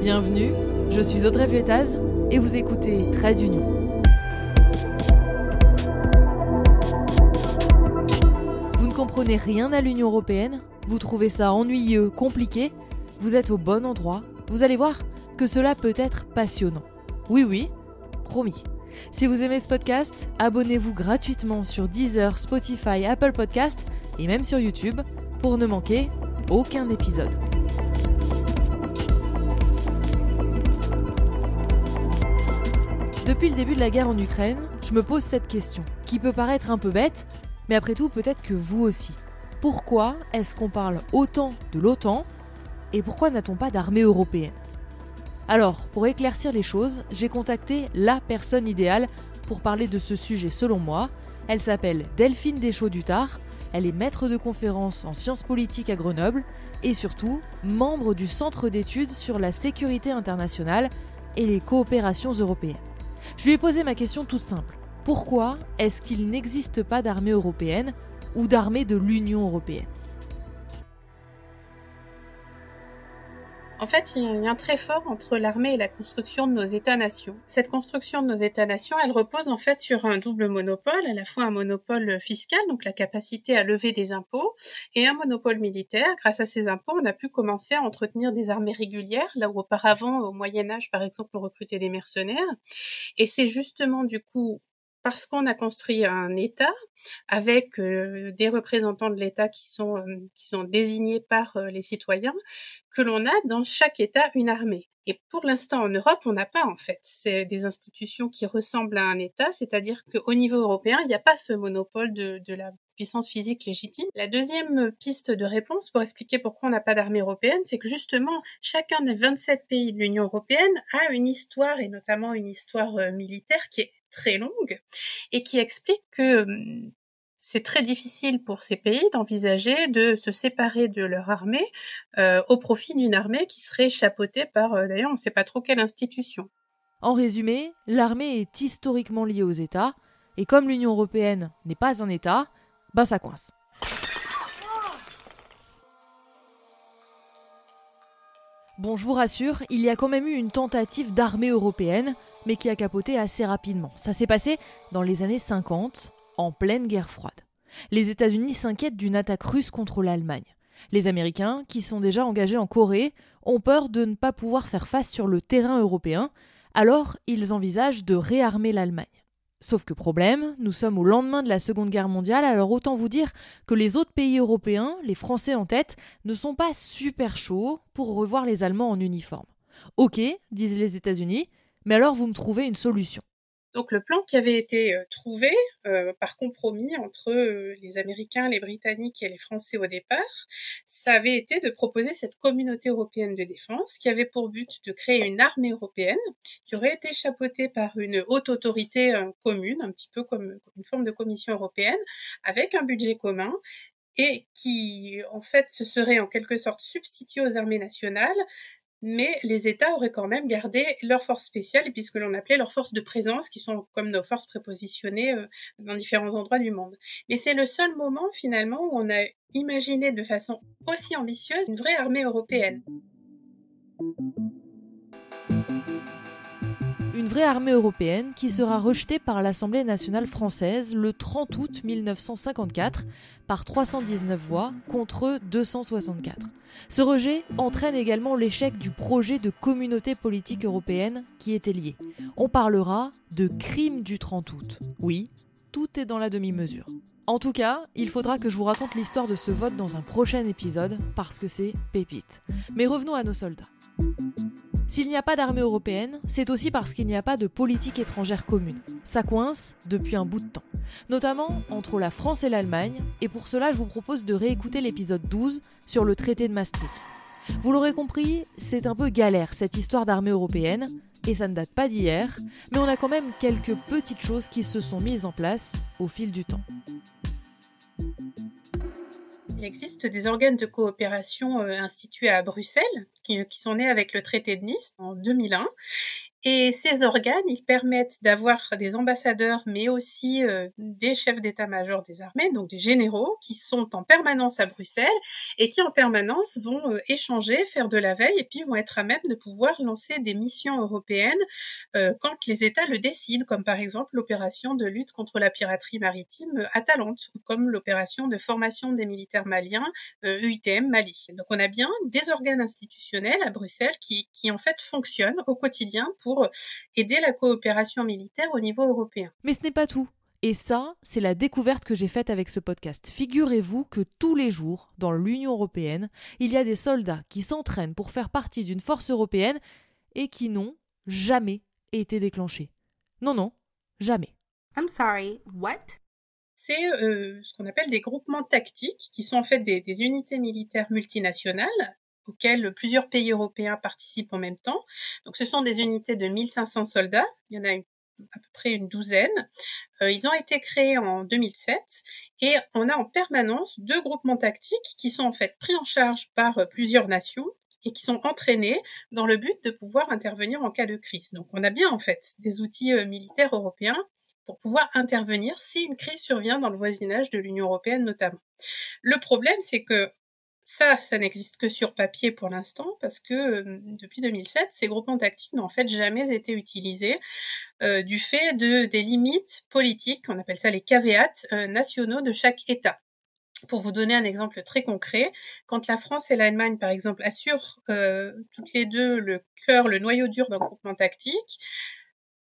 Bienvenue, je suis Audrey Vuettaz et vous écoutez Trade d'Union. Vous ne comprenez rien à l'Union européenne Vous trouvez ça ennuyeux, compliqué Vous êtes au bon endroit Vous allez voir que cela peut être passionnant. Oui, oui, promis. Si vous aimez ce podcast, abonnez-vous gratuitement sur Deezer, Spotify, Apple Podcast et même sur YouTube pour ne manquer aucun épisode. Depuis le début de la guerre en Ukraine, je me pose cette question, qui peut paraître un peu bête, mais après tout peut-être que vous aussi. Pourquoi est-ce qu'on parle autant de l'OTAN et pourquoi n'a-t-on pas d'armée européenne? Alors, pour éclaircir les choses, j'ai contacté la personne idéale pour parler de ce sujet selon moi. Elle s'appelle Delphine Deschaux-Dutard, elle est maître de conférence en sciences politiques à Grenoble et surtout membre du Centre d'études sur la sécurité internationale et les coopérations européennes. Je lui ai posé ma question toute simple. Pourquoi est-ce qu'il n'existe pas d'armée européenne ou d'armée de l'Union européenne? En fait, il y a un lien très fort entre l'armée et la construction de nos États-nations. Cette construction de nos États-nations, elle repose en fait sur un double monopole, à la fois un monopole fiscal, donc la capacité à lever des impôts, et un monopole militaire. Grâce à ces impôts, on a pu commencer à entretenir des armées régulières, là où auparavant, au Moyen Âge, par exemple, on recrutait des mercenaires. Et c'est justement du coup parce qu'on a construit un État avec euh, des représentants de l'État qui sont euh, désignés par euh, les citoyens, que l'on a dans chaque État une armée. Et pour l'instant en Europe, on n'a pas en fait. C'est des institutions qui ressemblent à un État, c'est-à-dire qu'au niveau européen, il n'y a pas ce monopole de la puissance physique légitime. La deuxième piste de réponse pour expliquer pourquoi on n'a pas d'armée européenne, c'est que justement, chacun des 27 pays de l'Union européenne a une histoire, et notamment une histoire militaire, qui est très longue et qui explique que hum, c'est très difficile pour ces pays d'envisager de se séparer de leur armée euh, au profit d'une armée qui serait chapeautée par, euh, d'ailleurs, on ne sait pas trop quelle institution. En résumé, l'armée est historiquement liée aux États, et comme l'Union européenne n'est pas un État, bah ça coince. Bon, je vous rassure, il y a quand même eu une tentative d'armée européenne, mais qui a capoté assez rapidement. Ça s'est passé dans les années 50, en pleine guerre froide. Les États-Unis s'inquiètent d'une attaque russe contre l'Allemagne. Les Américains, qui sont déjà engagés en Corée, ont peur de ne pas pouvoir faire face sur le terrain européen, alors ils envisagent de réarmer l'Allemagne. Sauf que problème, nous sommes au lendemain de la Seconde Guerre mondiale, alors autant vous dire que les autres pays européens, les Français en tête, ne sont pas super chauds pour revoir les Allemands en uniforme. Ok, disent les États-Unis, mais alors vous me trouvez une solution. Donc le plan qui avait été euh, trouvé euh, par compromis entre euh, les Américains, les Britanniques et les Français au départ, ça avait été de proposer cette communauté européenne de défense qui avait pour but de créer une armée européenne qui aurait été chapeautée par une haute autorité commune, un petit peu comme, comme une forme de commission européenne, avec un budget commun et qui en fait se serait en quelque sorte substitué aux armées nationales mais les États auraient quand même gardé leurs forces spéciales, puisque l'on appelait leurs forces de présence, qui sont comme nos forces prépositionnées euh, dans différents endroits du monde. Mais c'est le seul moment finalement où on a imaginé de façon aussi ambitieuse une vraie armée européenne une vraie armée européenne qui sera rejetée par l'Assemblée nationale française le 30 août 1954 par 319 voix contre 264. Ce rejet entraîne également l'échec du projet de communauté politique européenne qui était lié. On parlera de crime du 30 août. Oui, tout est dans la demi-mesure. En tout cas, il faudra que je vous raconte l'histoire de ce vote dans un prochain épisode parce que c'est pépite. Mais revenons à nos soldats. S'il n'y a pas d'armée européenne, c'est aussi parce qu'il n'y a pas de politique étrangère commune. Ça coince depuis un bout de temps, notamment entre la France et l'Allemagne, et pour cela je vous propose de réécouter l'épisode 12 sur le traité de Maastricht. Vous l'aurez compris, c'est un peu galère cette histoire d'armée européenne, et ça ne date pas d'hier, mais on a quand même quelques petites choses qui se sont mises en place au fil du temps. Il existe des organes de coopération euh, institués à Bruxelles qui, qui, sont nés avec le traité de Nice en 2001 Et ces organes, ils permettent d'avoir des ambassadeurs, mais aussi euh, des chefs d'état-major des armées, donc des généraux, qui sont en permanence à Bruxelles et qui en permanence vont euh, échanger, faire de la veille, et puis vont être à même de pouvoir lancer des missions européennes euh, quand les États le décident, comme par exemple l'opération de lutte contre la piraterie maritime Atalante, ou comme l'opération de formation des militaires maliens UITM Mali. Donc on a bien des organes institutionnels à Bruxelles qui, qui en fait fonctionnent au quotidien pour aider la coopération militaire au niveau européen. Mais ce n'est pas tout. Et ça, c'est la découverte que j'ai faite avec ce podcast. Figurez-vous que tous les jours, dans l'Union européenne, il y a des soldats qui s'entraînent pour faire partie d'une force européenne et qui n'ont jamais été déclenchés. Non, non, jamais. I'm sorry, what? C'est euh, ce qu'on appelle des groupements tactiques, qui sont en fait des, des unités militaires multinationales auxquelles plusieurs pays européens participent en même temps. Donc ce sont des unités de 1500 soldats, il y en a à peu près une douzaine. Euh, ils ont été créés en 2007 et on a en permanence deux groupements tactiques qui sont en fait pris en charge par euh, plusieurs nations et qui sont entraînés dans le but de pouvoir intervenir en cas de crise. Donc on a bien en fait des outils euh, militaires européens pour pouvoir intervenir si une crise survient dans le voisinage de l'Union européenne notamment. Le problème, c'est que ça, ça n'existe que sur papier pour l'instant, parce que euh, depuis 2007, ces groupements tactiques n'ont en fait jamais été utilisés euh, du fait de des limites politiques, on appelle ça les caveats euh, nationaux de chaque État. Pour vous donner un exemple très concret, quand la France et l'Allemagne, par exemple, assurent toutes les deux le cœur, le noyau dur d'un groupement tactique,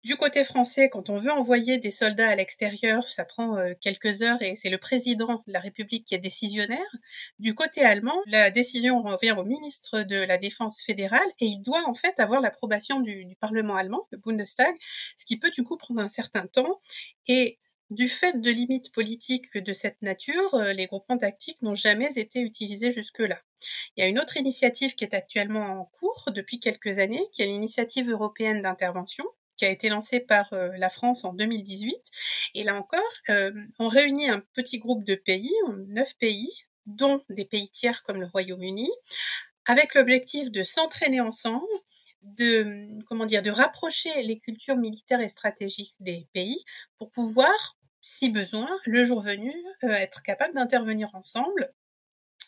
du côté français, quand on veut envoyer des soldats à l'extérieur, ça prend euh, quelques heures et c'est le président de la République qui est décisionnaire. Du côté allemand, la décision revient au ministre de la Défense fédérale et il doit en fait avoir l'approbation du, Parlement allemand, le Bundestag, ce qui peut du coup prendre un certain temps. Et du fait de limites politiques de cette nature, euh, les groupements tactiques n'ont jamais été utilisés jusque-là. Il y a une autre initiative qui est actuellement en cours depuis quelques années, qui est l'initiative européenne d'intervention, qui a été lancé par euh, la France en 2018. Et là encore, euh, on réunit un petit groupe de pays, neuf pays, dont des pays tiers comme le Royaume-Uni, avec l'objectif de s'entraîner ensemble, de comment dire, de rapprocher les cultures militaires et stratégiques des pays pour pouvoir, si besoin, le jour venu, euh, être capable d'intervenir ensemble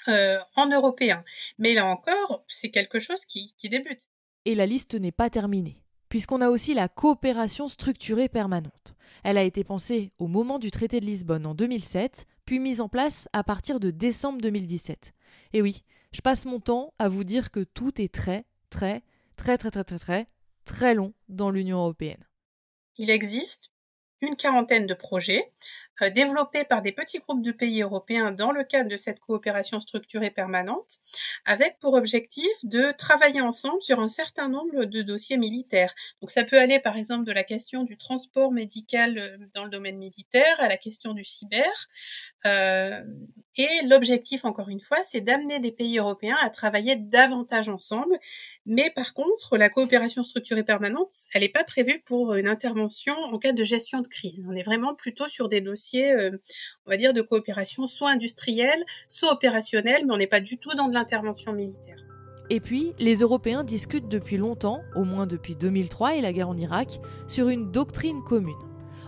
en européen. Mais là encore, c'est quelque chose qui, qui débute. Et la liste n'est pas terminée puisqu'on a aussi la coopération structurée permanente. Elle a été pensée au moment du traité de Lisbonne en 2007, puis mise en place à partir de décembre 2017. Et oui, je passe mon temps à vous dire que tout est très, très, très, très, très, très, très, très long dans l'Union européenne. Il existe une quarantaine de projets euh, développés par des petits groupes de pays européens dans le cadre de cette coopération structurée permanente, avec pour objectif de travailler ensemble sur un certain nombre de dossiers militaires. Donc ça peut aller par exemple de la question du transport médical euh, dans le domaine militaire à la question du cyber. Euh, et l'objectif, encore une fois, c'est d'amener des pays européens à travailler davantage ensemble. Mais par contre, la coopération structurée permanente, elle n'est pas prévue pour une intervention en cas de gestion de crise. On est vraiment plutôt sur des dossiers, euh, on va dire, de coopération soit industrielle, soit opérationnelle, mais on n'est pas du tout dans de l'intervention militaire. Et puis, les Européens discutent depuis longtemps, au moins depuis 2003 et la guerre en Irak, sur une doctrine commune.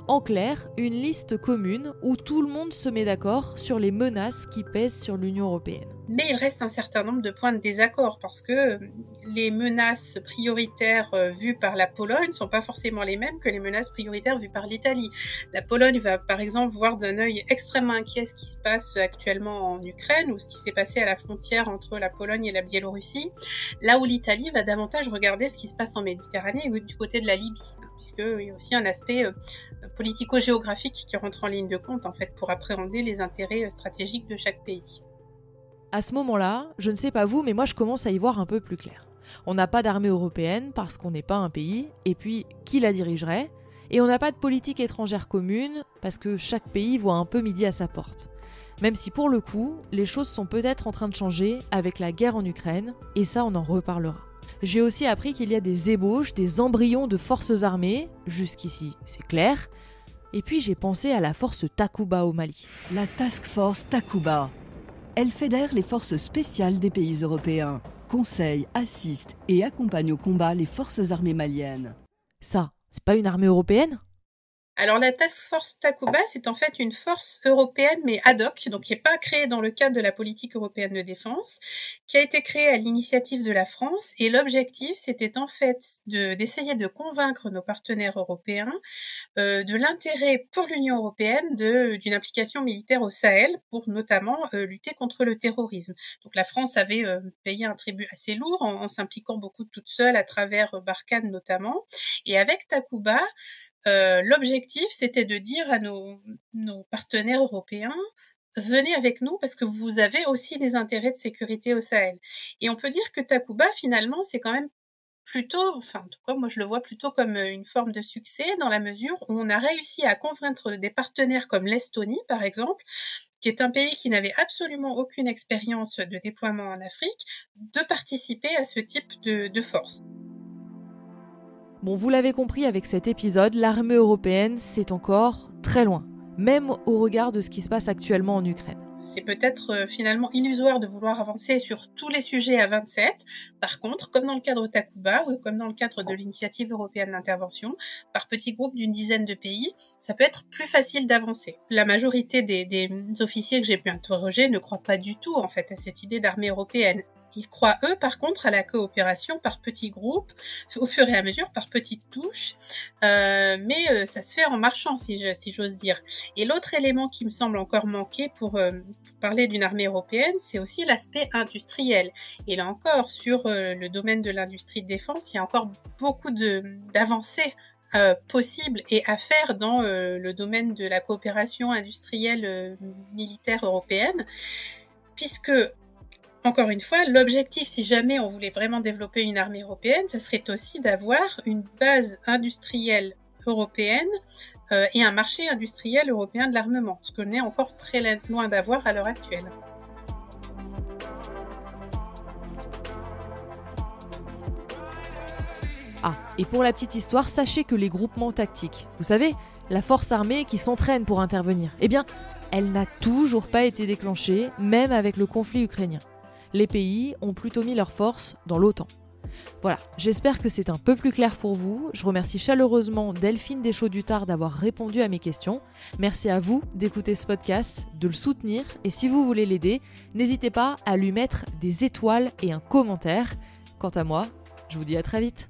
En clair, une liste commune où tout le monde se met d'accord sur les menaces qui pèsent sur l'Union européenne. Mais il reste un certain nombre de points de désaccord parce que euh, les menaces prioritaires euh, vues par la Pologne ne sont pas forcément les mêmes que les menaces prioritaires vues par l'Italie. La Pologne va par exemple voir d'un œil extrêmement inquiet ce qui se passe actuellement en Ukraine ou ce qui s'est passé à la frontière entre la Pologne et la Biélorussie, là où l'Italie va davantage regarder ce qui se passe en Méditerranée et du côté de la Libye, puisqu'il y a aussi un aspect euh, politico-géographique qui rentre en ligne de compte en fait pour appréhender les intérêts stratégiques de chaque pays. À ce moment-là, je ne sais pas vous, mais moi je commence à y voir un peu plus clair. On n'a pas d'armée européenne parce qu'on n'est pas un pays, et puis qui la dirigerait? Et on n'a pas de politique étrangère commune parce que chaque pays voit un peu midi à sa porte. Même si pour le coup, les choses sont peut-être en train de changer avec la guerre en Ukraine, et ça on en reparlera. J'ai aussi appris qu'il y a des ébauches, des embryons de forces armées, jusqu'ici c'est clair, et puis j'ai pensé à la force Takuba au Mali. La Task Force Takuba, elle fédère les forces spéciales des pays européens, conseille, assiste et accompagne au combat les forces armées maliennes. Ça, c'est pas une armée européenne? Alors la Task Force Takuba, c'est en fait une force européenne mais ad hoc, donc qui n'est pas créée dans le cadre de la politique européenne de défense, qui a été créée à l'initiative de la France et l'objectif c'était en fait d'essayer de, convaincre nos partenaires européens euh, de l'intérêt pour l'Union européenne d'une implication militaire au Sahel pour notamment euh, lutter contre le terrorisme. Donc la France avait euh, payé un tribut assez lourd en, en s'impliquant beaucoup toute seule à travers Barkhane notamment et avec Takuba euh, l'objectif, c'était de dire à nos, partenaires européens, venez avec nous parce que vous avez aussi des intérêts de sécurité au Sahel. Et on peut dire que Takuba, finalement, c'est quand même plutôt, enfin, en tout cas, moi je le vois plutôt comme euh, une forme de succès dans la mesure où on a réussi à convaincre des partenaires comme l'Estonie, par exemple, qui est un pays qui n'avait absolument aucune expérience de déploiement en Afrique, de participer à ce type de force. Bon, vous l'avez compris avec cet épisode, l'armée européenne, c'est encore très loin, même au regard de ce qui se passe actuellement en Ukraine. C'est peut-être euh, finalement illusoire de vouloir avancer sur tous les sujets à 27. Par contre, comme dans le cadre Takuba ou comme dans le cadre de l'initiative européenne d'intervention, par petits groupes d'une dizaine de pays, ça peut être plus facile d'avancer. La majorité des, des officiers que j'ai pu interroger ne croient pas du tout en fait à cette idée d'armée européenne. Ils croient, eux, par contre, à la coopération par petits groupes, au fur et à mesure, par petites touches. Euh, mais euh, ça se fait en marchant, si j'ose dire. Et l'autre élément qui me semble encore manquer pour, euh, parler d'une armée européenne, c'est aussi l'aspect industriel. Et là encore, sur le domaine de l'industrie de défense, il y a encore beaucoup d'avancées possibles et à faire dans le domaine de la coopération industrielle militaire européenne, puisque encore une fois, l'objectif, si jamais on voulait vraiment développer une armée européenne, ce serait aussi d'avoir une base industrielle européenne euh, et un marché industriel européen de l'armement, ce qu'on est encore très loin d'avoir à l'heure actuelle. Ah, et pour la petite histoire, sachez que les groupements tactiques, vous savez, la force armée qui s'entraîne pour intervenir, eh bien, elle n'a toujours pas été déclenchée, même avec le conflit ukrainien les pays ont plutôt mis leurs forces dans l'OTAN. Voilà, j'espère que c'est un peu plus clair pour vous. Je remercie chaleureusement Delphine Deschaux-Dutard d'avoir répondu à mes questions. Merci à vous d'écouter ce podcast, de le soutenir et si vous voulez l'aider, n'hésitez pas à lui mettre des étoiles et un commentaire. Quant à moi, je vous dis à très vite.